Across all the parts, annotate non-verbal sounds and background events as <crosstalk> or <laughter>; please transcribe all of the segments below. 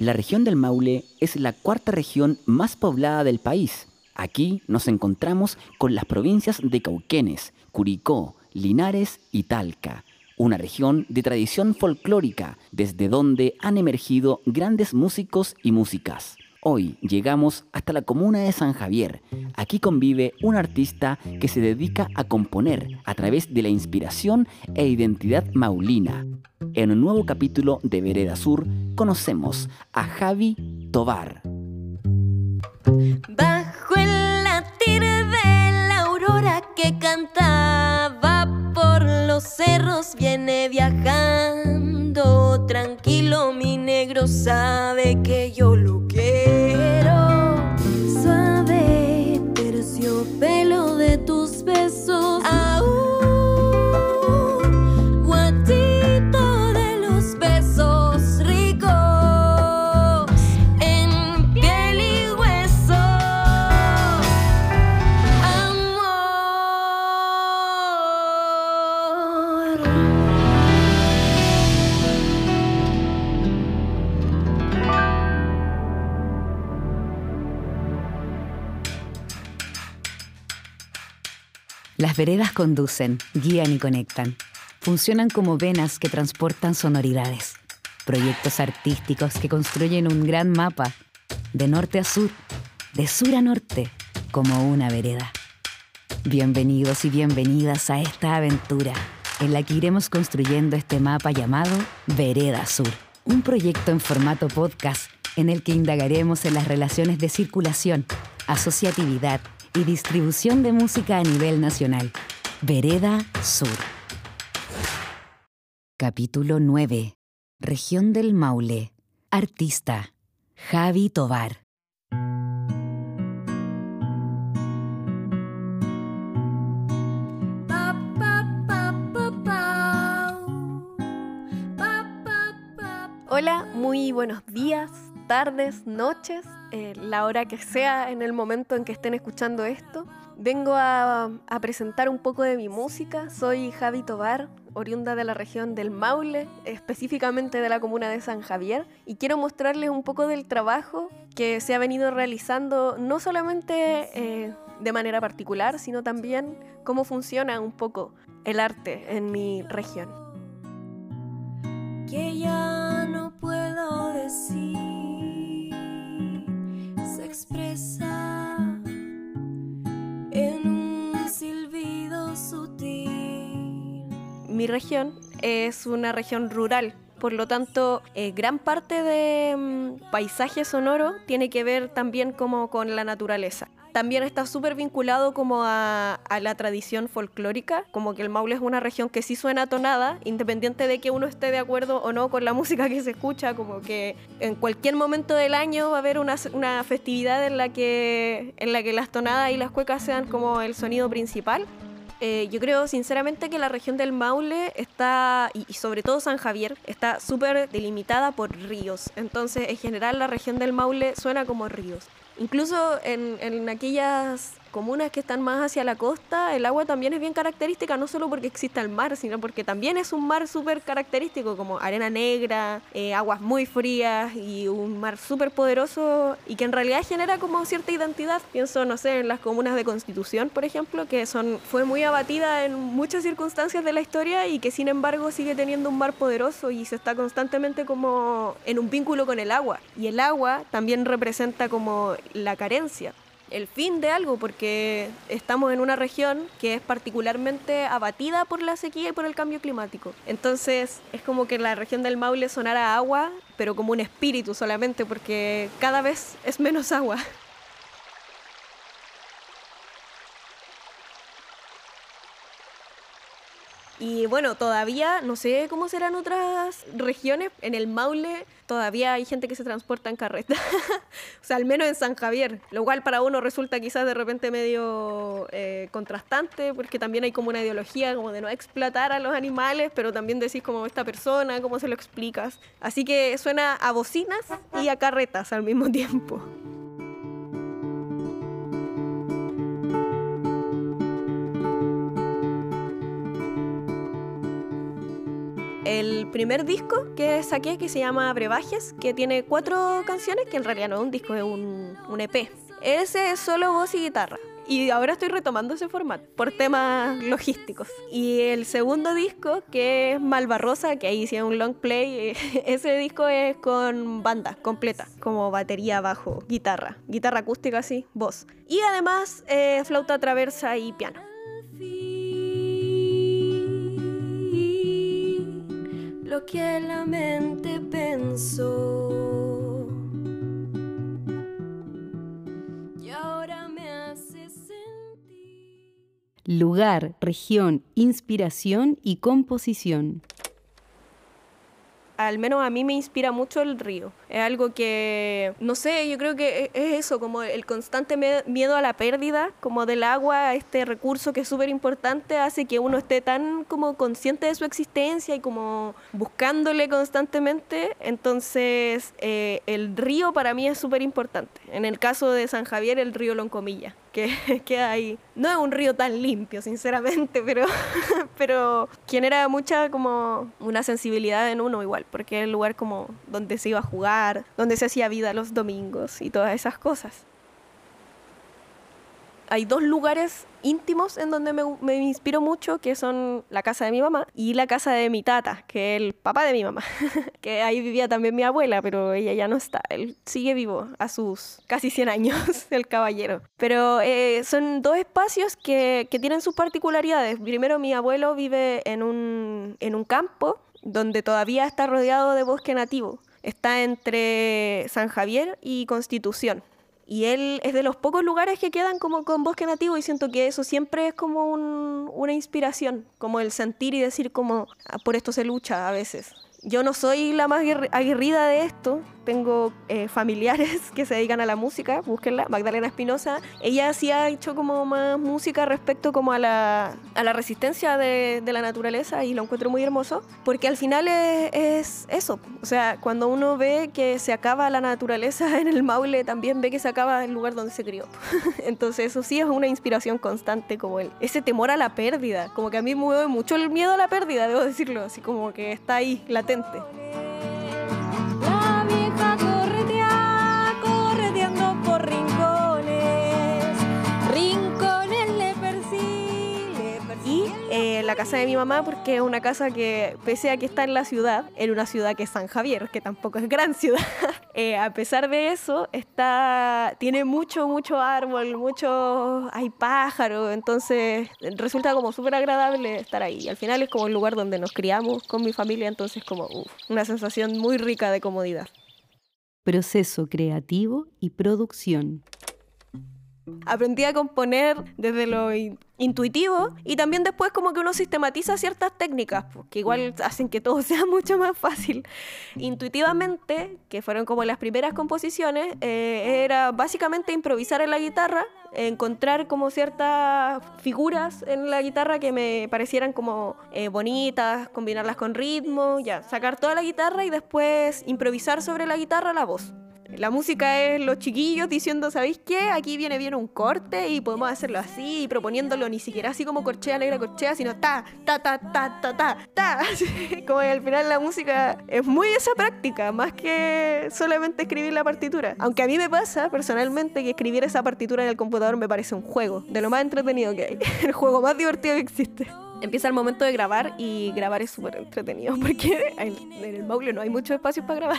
La región del Maule es la cuarta región más poblada del país. Aquí nos encontramos con las provincias de Cauquenes, Curicó, Linares y Talca, una región de tradición folclórica desde donde han emergido grandes músicos y músicas. Hoy llegamos hasta la comuna de San Javier. Aquí convive un artista que se dedica a componer a través de la inspiración e identidad maulina. En un nuevo capítulo de Vereda Sur conocemos a Javi Tobar. Bajo el latir de la aurora que cantaba por los cerros viene viajando tranquilo mi negro sabe que yo lo veredas conducen, guían y conectan. Funcionan como venas que transportan sonoridades. Proyectos artísticos que construyen un gran mapa, de norte a sur, de sur a norte, como una vereda. Bienvenidos y bienvenidas a esta aventura en la que iremos construyendo este mapa llamado Vereda Sur, un proyecto en formato podcast en el que indagaremos en las relaciones de circulación, asociatividad y distribución de música a nivel nacional. Vereda Sur. Capítulo 9. Región del Maule. Artista. Javi Tobar. Hola, muy buenos días, tardes, noches, eh, la hora que sea en el momento en que estén escuchando esto. Vengo a, presentar un poco de mi música. Soy Javi Tobar, oriunda de la región del Maule, específicamente de la comuna de San Javier, y quiero mostrarles un poco del trabajo que se ha venido realizando no solamente eh, de manera particular, sino también cómo funciona un poco el arte en mi región. que ya no puedo decir se expresa en un silbido sutil. Mi región es una región rural, por lo tanto, eh, gran parte de mm, paisaje sonoro tiene que ver también como con la naturaleza. También está súper vinculado como a, la tradición folclórica, como que el Maule es una región que sí suena tonada, independiente de que uno esté de acuerdo o no con la <laughs> música que se escucha, como que en cualquier momento del año va a haber una, una festividad en la, que, en la que las tonadas y las cuecas sean como el sonido principal. Eh, yo creo sinceramente que la región del Maule está, y, y sobre todo San Javier, está súper delimitada por ríos. Entonces, en general, la región del Maule suena como ríos. Incluso en, en aquellas comunas que están más hacia la costa, el agua también es bien característica, no solo porque exista el mar, sino porque también es un mar súper característico, como arena negra, eh, aguas muy frías y un mar súper poderoso y que en realidad genera como cierta identidad. Pienso, no sé, en las comunas de Constitución, por ejemplo, que son, fue muy abatida en muchas circunstancias de la historia y que sin embargo sigue teniendo un mar poderoso y se está constantemente como en un vínculo con el agua. Y el agua también representa como la carencia el fin de algo, porque estamos en una región que es particularmente abatida por la sequía y por el cambio climático. Entonces es como que la región del Maule sonara agua, pero como un espíritu solamente, porque cada vez es menos agua. Y bueno, todavía no sé cómo serán otras regiones. En el Maule todavía hay gente que se transporta en carreta. <laughs> o sea, al menos en San Javier. Lo cual para uno resulta quizás de repente medio eh, contrastante, porque también hay como una ideología como de no explotar a los animales, pero también decís como esta persona, cómo se lo explicas. Así que suena a bocinas y a carretas al mismo <laughs> tiempo. El primer disco que saqué, que se llama Brebajes, que tiene cuatro canciones, que en realidad no es un disco, es un, EP. Ese es solo voz y guitarra. Y ahora estoy retomando ese formato por temas logísticos. Y el segundo disco, que es Malvarrosa, que ahí hicieron un long play, <laughs> ese disco es con banda completa, como batería, bajo, guitarra, guitarra acústica así, voz. Y además eh, flauta traversa y piano. Lo que la mente pensó. Y ahora me hace sentir. Lugar, región, inspiración y composición. Al menos a mí me inspira mucho el río. Es algo que, no sé, yo creo que e- es eso, como el constante miedo a la pérdida, como del agua, este recurso que es súper importante, hace que uno esté tan como consciente de su existencia y como buscándole constantemente. Entonces, eh, el río para mí es súper importante. En el caso de San Javier, el río Loncomilla, que <laughs> queda ahí. No es un río tan limpio, sinceramente, <laughs> pero, pero genera mucha como una sensibilidad en uno igual, porque es el lugar como donde se iba a jugar, donde se hacía vida los domingos y todas esas cosas. Hay dos lugares íntimos en donde me, me inspiro mucho, que son la casa de mi mamá y la casa de mi tata, que es el papá de mi mamá, <laughs> que ahí vivía también mi abuela, pero ella ya no está, él sigue vivo a sus casi 100 años, <laughs> el caballero. Pero eh, son dos espacios que, que tienen sus particularidades. Primero, mi abuelo vive en un, en un campo donde todavía está rodeado de bosque nativo. Está entre San Javier y Constitución. Y él es de los pocos lugares que quedan como con bosque nativo y siento que eso siempre es como un- una inspiración, como el sentir y decir como "Ah, por esto se lucha a veces. Yo no soy la más aguerri- aguerrida de esto, tengo eh, familiares <laughs> que se dedican a la música, búsquenla, Magdalena Espinosa, ella sí ha hecho como más música respecto como a la, a la resistencia de, de la naturaleza y lo encuentro muy hermoso, porque al final es, es eso, o sea, cuando uno ve que se acaba la naturaleza <laughs> en el Maule, también ve que se acaba el lugar donde se crió. <laughs> Entonces eso sí es una inspiración constante, como el, ese temor a la pérdida, como que a mí me mueve mucho el miedo a la pérdida, debo decirlo, así como que está ahí, latente. La casa de mi mamá, porque es una casa que, pese a que está en la ciudad, en una ciudad que es San Javier, que tampoco es gran ciudad, <laughs> eh, a pesar de eso, está, tiene mucho, mucho árbol, mucho, hay pájaros, entonces resulta como súper agradable estar ahí. Al final es como el lugar donde nos criamos con mi familia, entonces como uf, una sensación muy rica de comodidad. Proceso creativo y producción. Aprendí a componer desde lo in- intuitivo y también después como que uno sistematiza ciertas técnicas pues, que igual hacen que todo <laughs> sea mucho más fácil. Intuitivamente, que fueron como las primeras composiciones, eh, era básicamente improvisar en la guitarra, encontrar como ciertas figuras en la guitarra que me parecieran como eh, bonitas, combinarlas con ritmo, ya, sacar toda la guitarra y después improvisar sobre la guitarra la voz. La música es los chiquillos diciendo, ¿sabéis qué? Aquí viene bien un corte y podemos hacerlo así, y proponiéndolo ni siquiera así como corchea negra corchea, sino ta, ta, ta, ta, ta, ta, ta. <laughs> Como que al final la música es muy esa práctica, más que solamente escribir la partitura. Aunque a mí me pasa personalmente que escribir esa partitura en el computador me parece un juego, de lo más entretenido que hay, <laughs> el juego más divertido que existe. Empieza el momento de grabar y grabar es súper entretenido <laughs> porque en, el Maule no hay mucho espacio para grabar.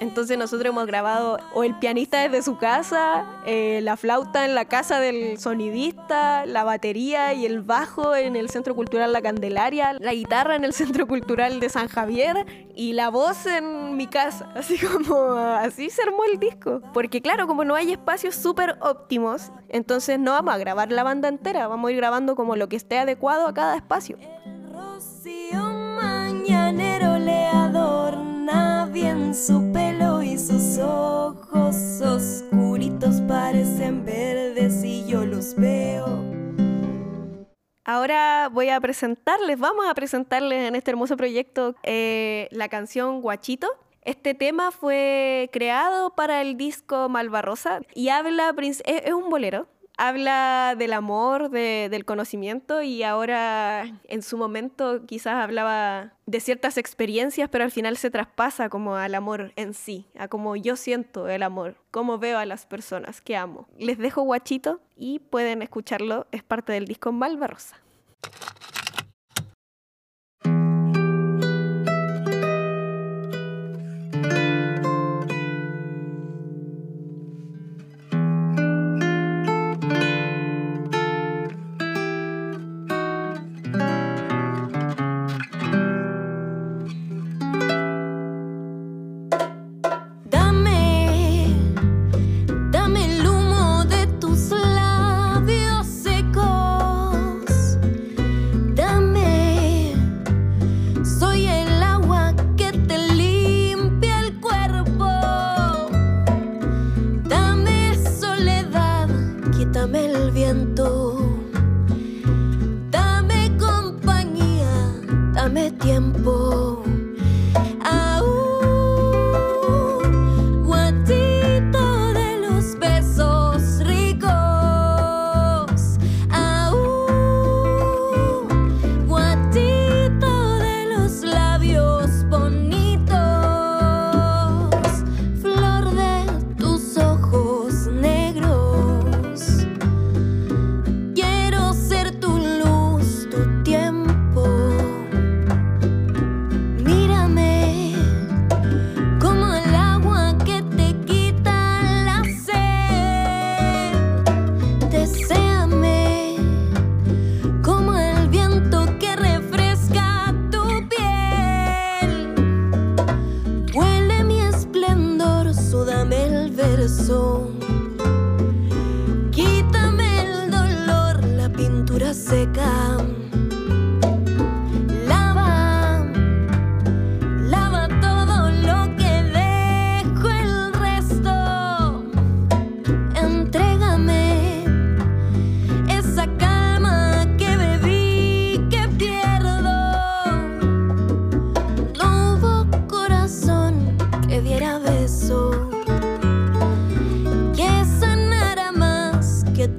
Entonces nosotros hemos grabado o el pianista desde su casa, eh, la flauta en la casa del sonidista, la batería y el bajo en el Centro Cultural La Candelaria, la guitarra en el Centro Cultural de San Javier y la voz en mi casa. <laughs> Así como así se armó el disco. Porque claro, como no hay espacios súper óptimos, entonces no vamos a grabar la banda entera, vamos a ir grabando como lo que esté adecuado a cada espacio. Rocío mañanero le adorna bien su pelo y sus ojos oscuritos parecen verdes y yo los veo. Ahora voy a presentarles, vamos a presentarles en este hermoso proyecto eh, la canción Guachito. Este tema fue creado para el disco Malvarrosa y habla, es un bolero, habla del amor, del conocimiento y ahora en su momento quizás hablaba de ciertas experiencias, pero al final se traspasa como al amor en sí, a cómo yo siento el amor, cómo veo a las personas que amo. Les dejo guachito y pueden escucharlo, es parte del disco Malva Rosa.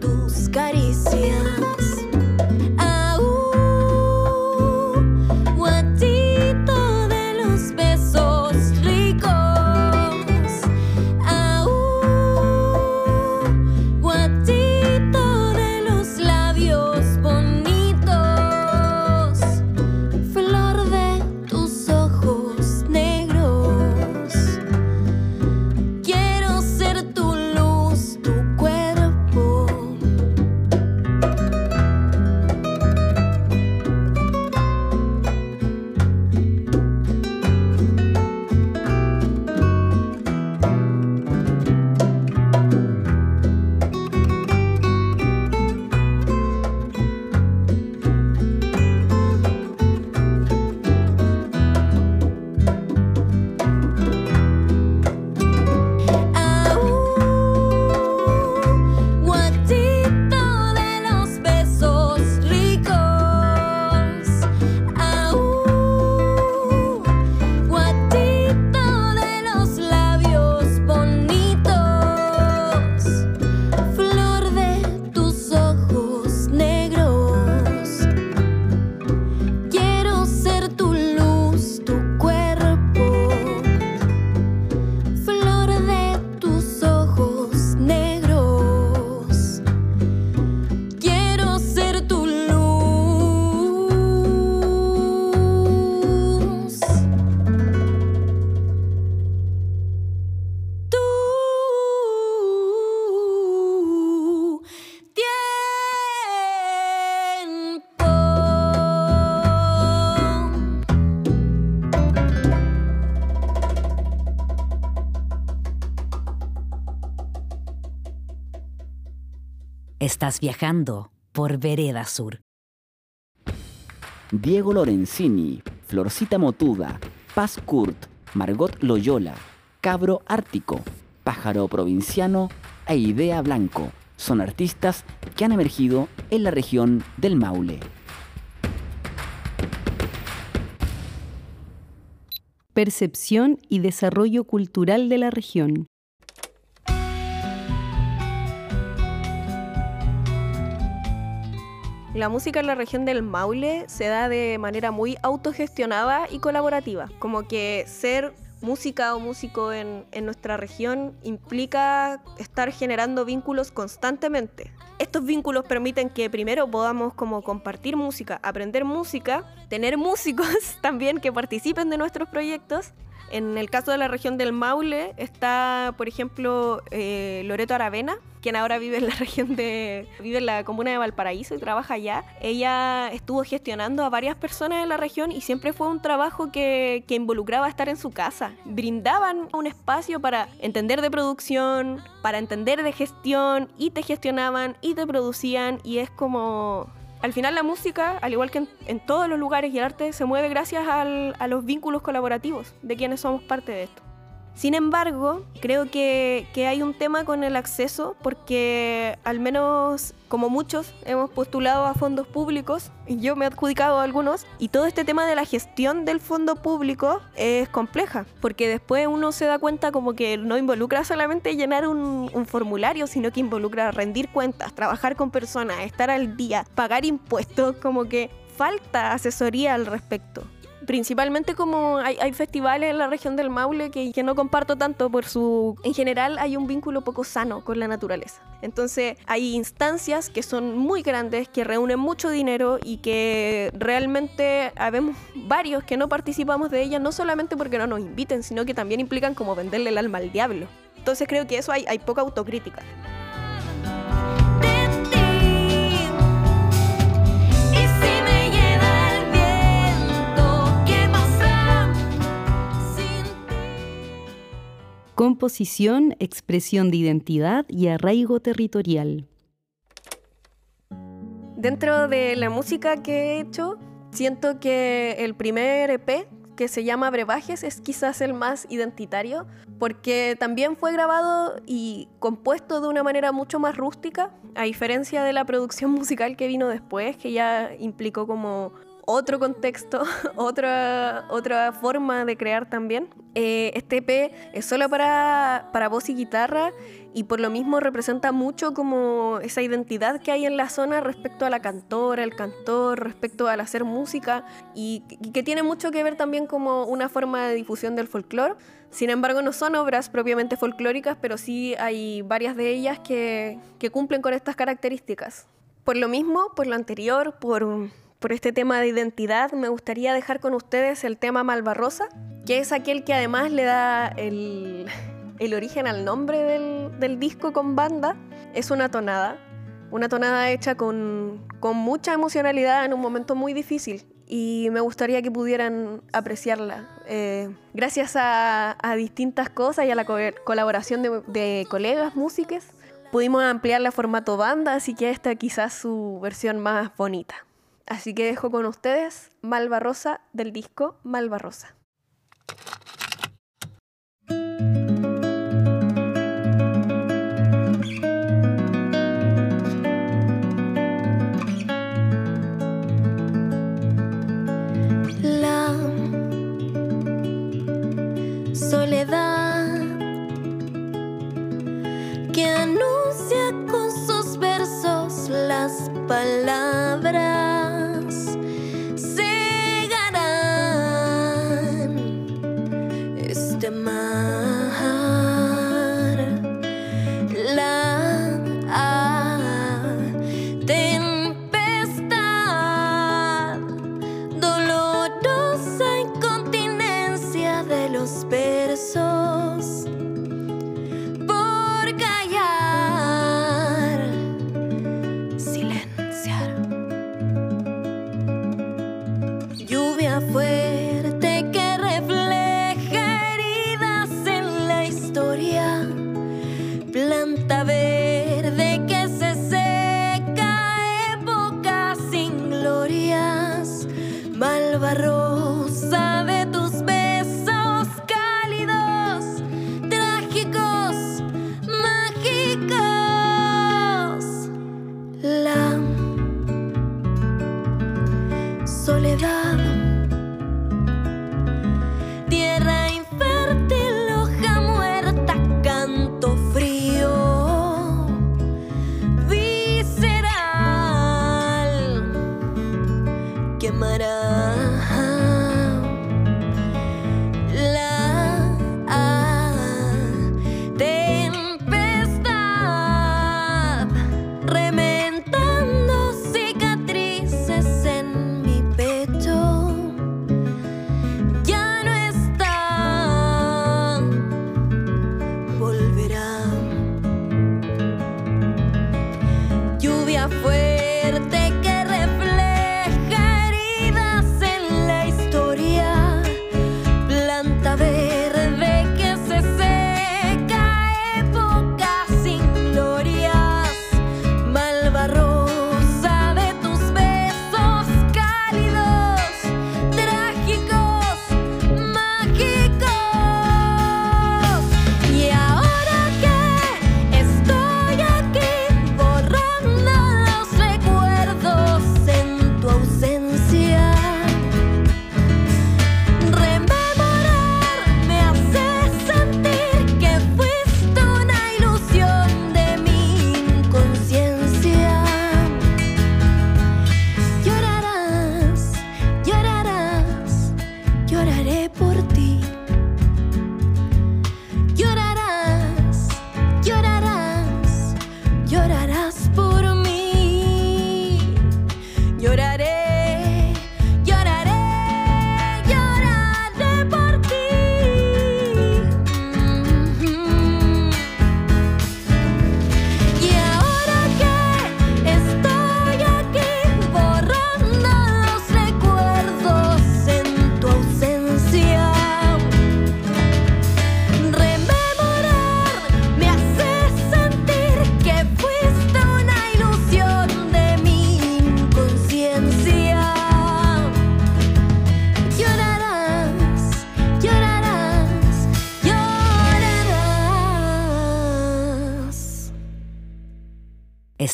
dos carícias. Estás viajando por Vereda Sur. Diego Lorenzini, Florcita Motuda, Paz Kurt, Margot Loyola, Cabro Ártico, Pájaro Provinciano e Idea Blanco son artistas que han emergido en la región del Maule. Percepción y desarrollo cultural de la región. La música en la región del Maule se da de manera muy autogestionada y colaborativa. Como que ser música o músico en, nuestra región implica estar generando vínculos constantemente. Estos vínculos permiten que primero podamos como compartir música, aprender música, tener músicos <laughs> también que participen de nuestros proyectos. En el caso de la región del Maule está, por ejemplo, eh, Loreto Aravena, quien ahora vive en la <laughs> región de. vive en la comuna de Valparaíso y trabaja allá. Ella estuvo gestionando a varias personas en la región y siempre fue un trabajo que, que involucraba estar en su casa. Brindaban un espacio para entender de producción, para entender de gestión, y te gestionaban y te producían, y es como al final la música, al igual que en, todos los lugares y el arte, se mueve gracias a los vínculos colaborativos de quienes somos parte de esto. Sin embargo, creo que, que, hay un tema con el acceso porque al menos como muchos hemos postulado a fondos públicos y yo me he adjudicado a algunos y todo este tema de la gestión del fondo público es compleja porque después uno se da cuenta como que no involucra solamente llenar un, un formulario sino que involucra rendir cuentas, trabajar con personas, estar al día, pagar impuestos, como que falta asesoría al respecto principalmente como hay, festivales en la región del Maule que, que, no comparto tanto por su... En general hay un vínculo poco sano con la naturaleza. Entonces hay instancias que son muy grandes, que reúnen mucho dinero y que realmente habemos varios que no participamos de ellas, no solamente porque no nos inviten, sino que también implican como venderle el alma al diablo. Entonces creo que eso hay, hay poca autocrítica. Composición, expresión de identidad y arraigo territorial. Dentro de la música que he hecho, siento que el primer EP, que se llama Brebajes, es quizás el más identitario, porque también fue grabado y compuesto de una manera mucho más rústica, a diferencia de la producción <laughs> musical que vino después, que ya implicó como otro contexto, <laughs> otra, otra forma de crear también. Eh, este EP es solo para, para voz y guitarra y por lo mismo representa mucho como esa identidad que hay en la zona respecto a la cantora, el cantor, respecto al hacer música y, y que tiene mucho que ver también como una forma de difusión del folclore. Sin embargo, no son obras propiamente folclóricas, pero sí hay varias de ellas que, que cumplen con estas características. Por lo mismo, por lo anterior, por por este tema de identidad, me gustaría dejar con ustedes el tema Malvarrosa, que es aquel que además le da el, <laughs> origen al nombre del, disco con banda. Es una tonada, una tonada hecha con, mucha emocionalidad en un momento muy difícil y me gustaría que pudieran apreciarla. Eh, gracias a, a, distintas cosas y a la co colaboración de, colegas músicos, pudimos ampliar la formato banda, así que esta quizás su versión más bonita. Así que dejo con ustedes Malva Rosa del disco Malva Rosa. La soledad que anuncia con sus versos las palabras. 知。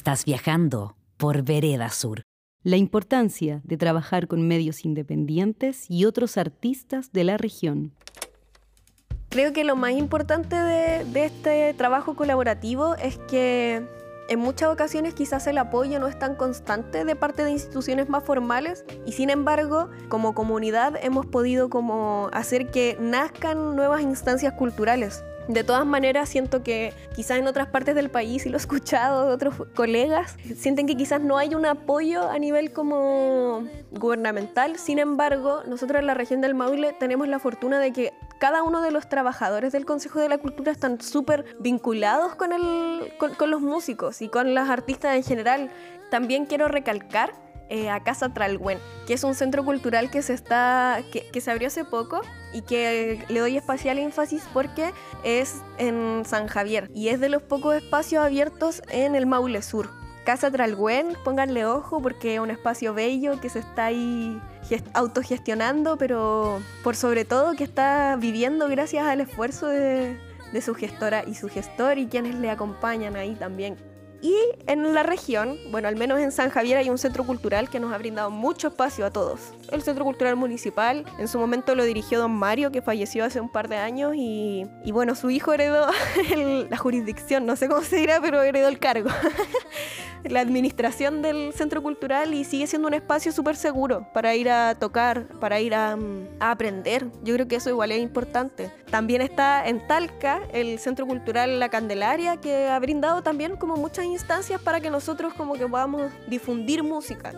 Estás viajando por Vereda Sur. La importancia de trabajar con medios independientes y otros artistas de la región. Creo que lo más importante de, de este trabajo colaborativo es que en muchas ocasiones quizás el apoyo no es tan constante de parte de instituciones más formales y sin embargo como comunidad hemos podido como hacer que nazcan nuevas instancias culturales. De todas maneras, siento que quizás en otras partes del país, y lo he escuchado de otros colegas, sienten que quizás no hay un apoyo a nivel como gubernamental. Sin embargo, nosotros en la región del Maule tenemos la fortuna de que cada uno de los trabajadores del Consejo de la Cultura están súper vinculados con, el, con, con los músicos y con las artistas en general. También quiero recalcar eh, a Casa Tralgüen, que es un centro cultural que se, está, que, se abrió hace poco y que le doy especial énfasis porque es en San Javier y es de los pocos espacios abiertos en el Maule Sur. Casa Tralgüen, pónganle ojo porque es un espacio bello que se está ahí autogestionando, pero por sobre todo que está viviendo gracias al esfuerzo de, de su gestora y su gestor y quienes le acompañan ahí también. Y en la región, bueno, al menos en San Javier hay un centro cultural que nos ha brindado mucho espacio a todos. El Centro Cultural Municipal, en su momento lo dirigió don Mario, que falleció hace un par de años, y, y bueno, su hijo heredó <laughs> el, la jurisdicción, no sé cómo se dirá, pero heredó el cargo. <laughs> la administración del centro cultural y sigue siendo un espacio súper seguro para ir a tocar, para ir a, a, aprender. Yo creo que eso igual es importante. También está en Talca el Centro Cultural La Candelaria, que ha brindado también como muchas instancias para que nosotros como que podamos difundir música.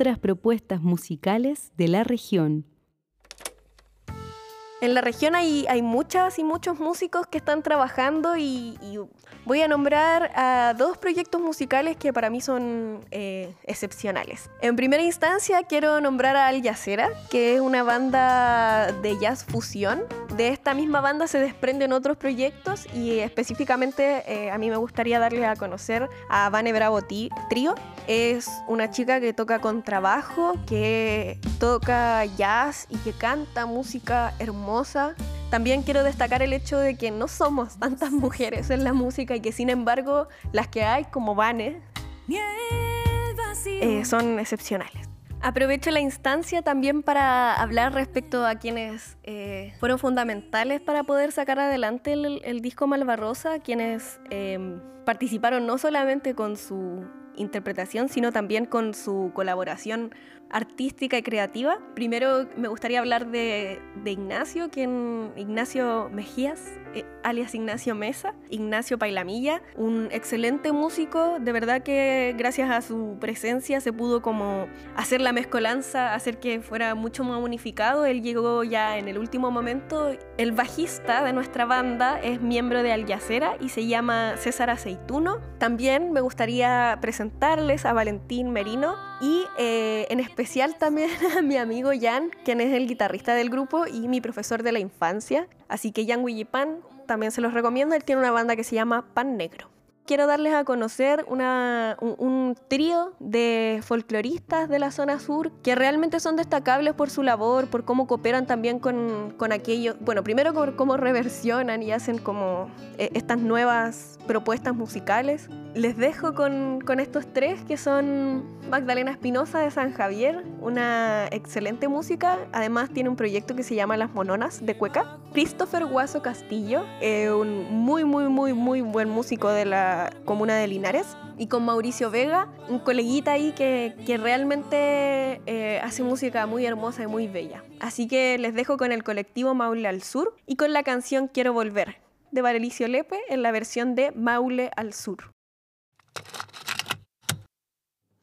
Otras propuestas musicales de la región. En la región hay, hay muchas y muchos músicos que están trabajando y, y, voy a nombrar a dos proyectos musicales que para mí son eh, excepcionales. En primera instancia quiero nombrar a Al Yacera, que es una banda de jazz fusión. De esta misma banda se desprenden otros proyectos y específicamente eh, a mí me gustaría darle a conocer a Vane Bravo Trio. Es una chica que toca con trabajo, que toca jazz y que canta música hermosa hermosa. También quiero destacar el hecho de que no somos tantas mujeres en la música y que sin embargo las que hay, como Vane, eh, son excepcionales. Aprovecho la instancia también para hablar respecto a quienes eh, fueron fundamentales para poder sacar adelante el, el disco Malvarrosa, quienes eh, participaron no solamente con su interpretación, sino también con su colaboración artística y creativa. Primero me gustaría hablar de, Ignacio, quien Ignacio Mejías, eh, alias Ignacio Mesa, Ignacio Pailamilla, un excelente músico, de verdad que gracias a su presencia se pudo como hacer la mezcolanza, hacer que fuera mucho más unificado. Él llegó ya en el último momento. El bajista de nuestra banda es miembro de Alyacera y se llama César Aceituno. También me gustaría presentarles a Valentín Merino y eh, en especial también <laughs> a mi amigo Jan, quien es el guitarrista del grupo y mi profesor de la infancia. Así que Jan Willipan también se los recomiendo, él tiene una banda que se llama Pan Negro. Quiero darles a conocer una, un, trío de folcloristas de la zona sur que realmente son destacables por su labor, por cómo cooperan también con, con aquellos, bueno, primero por cómo reversionan y hacen como eh, estas nuevas propuestas musicales. Les dejo con, con estos tres que son Magdalena Espinosa de San Javier, una excelente música, además tiene un proyecto que se llama Las Mononas de Cueca. Christopher Guaso Castillo, un muy, muy, muy, muy buen músico de la comuna de Linares y con Mauricio Vega, un coleguita ahí que, que realmente eh, hace música muy hermosa y muy bella. Así que les dejo con el colectivo Maule al Sur y con la canción Quiero Volver de Valericio Lepe en la versión de Maule al Sur.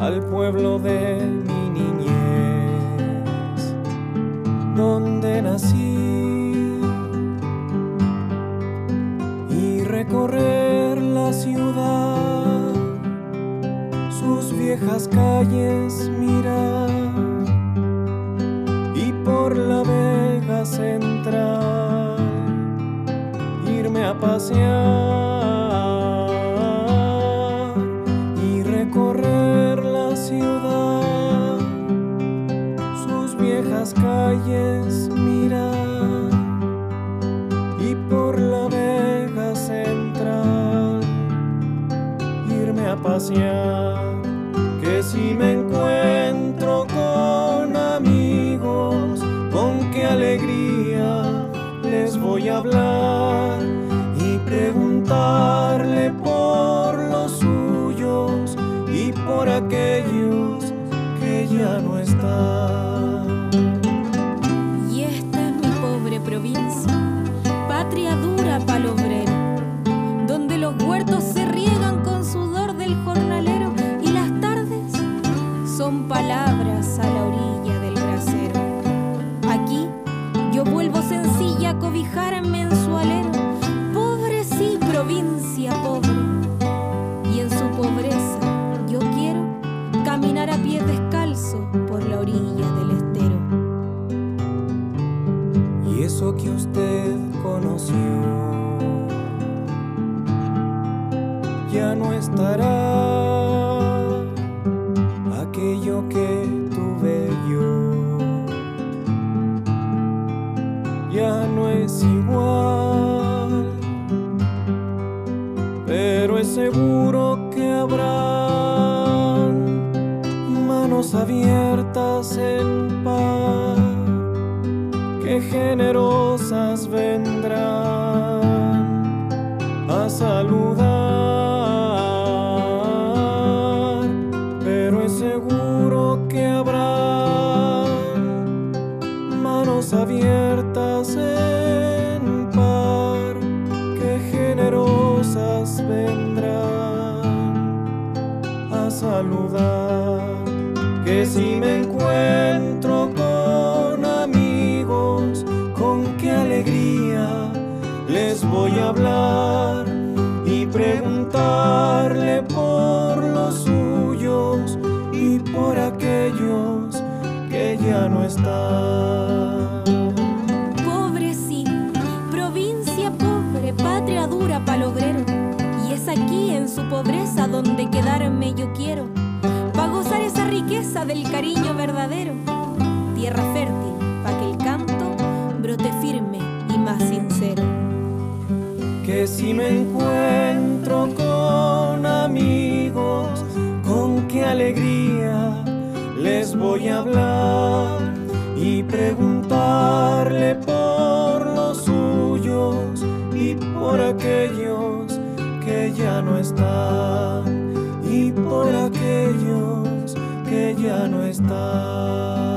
al pueblo de mi niñez, donde nací, y recorrer la ciudad, sus viejas calles mirar, y por la vega central irme a pasear Que si me encuentro con amigos, con qué alegría les voy a hablar y preguntarle por los suyos y por aquellos que ya no están. Y esta es mi pobre provincia, patria dura pa'l obrero, donde los huertos cobijarme en su alero, pobre sí, provincia pobre, y en su pobreza yo quiero caminar a pie descalzo por la orilla del estero. y eso que usted conoció ya no estará abiertas en paz que generosas vendrán a saludar, voy a hablar y preguntarle por los suyos y por aquellos que ya no están. Pobre sí, provincia pobre, patria dura pa'l obrero. Y es aquí en su pobreza donde quedarme yo quiero, pa' gozar esa riqueza del cariño verdadero. Si me encuentro con amigos, con qué alegría les voy a hablar y preguntarle por los suyos y por aquellos que ya no están y por aquellos que ya no están.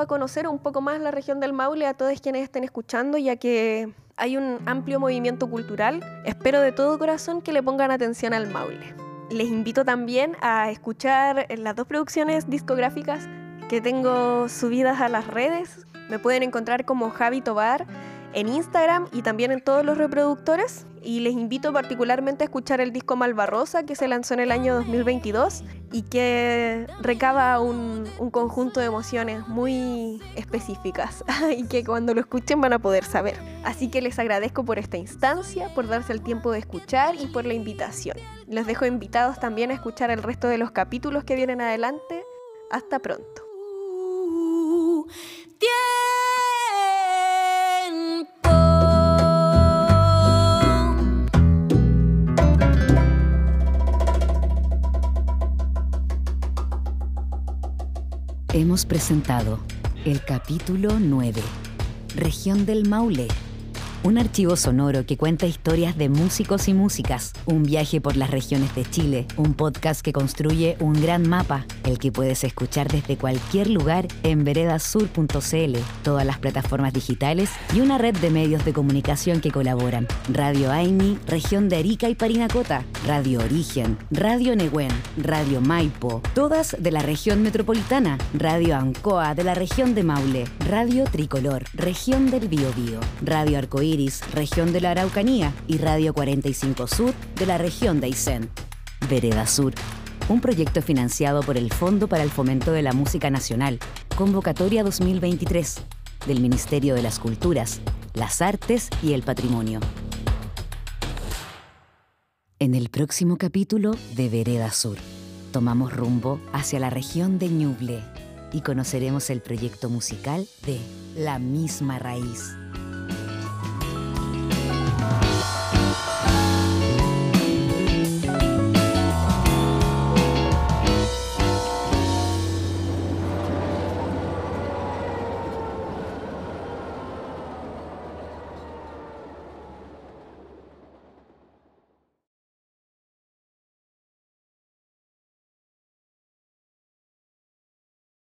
A conocer un poco más la región del Maule a todos quienes estén escuchando, ya que hay un amplio movimiento cultural. Espero de todo corazón que le pongan atención al Maule. Les invito también a escuchar las dos producciones discográficas que tengo subidas a las redes. Me pueden encontrar como Javi Tobar en Instagram y también en todos los reproductores. Y les invito particularmente a escuchar el disco Malvarrosa que se lanzó en el año 2022 y que recaba un, un conjunto de emociones muy específicas <laughs> y que cuando lo escuchen van a poder saber. Así que les agradezco por esta instancia, por darse el tiempo de escuchar y por la invitación. Los dejo invitados también a escuchar el resto de los capítulos que vienen adelante. Hasta pronto. Hemos presentado el capítulo 9, Región del Maule, Un archivo sonoro que cuenta historias de músicos y músicas. Un viaje por las regiones de Chile. Un podcast que construye un gran mapa, el que puedes escuchar desde cualquier lugar en veredasur.cl, todas las plataformas digitales y una red de medios de comunicación que colaboran. Radio Aini, región de Arica y Parinacota. Radio Origen. Radio Nehuen. Radio Maipo. Todas de la región metropolitana. Radio Ancoa de la región de Maule. Radio Tricolor, región del Biobío. Radio Arcoíris, región de la Araucanía. Y Radio 45 Sur de la región de Aysén. Vereda Sur. Un proyecto financiado por el Fondo para el Fomento de la Música Nacional. Convocatoria 2023. Del Ministerio de las Culturas, las Artes y el Patrimonio. En el próximo capítulo de Vereda Sur, tomamos rumbo hacia la región de Ñuble y conoceremos el proyecto musical de La misma raíz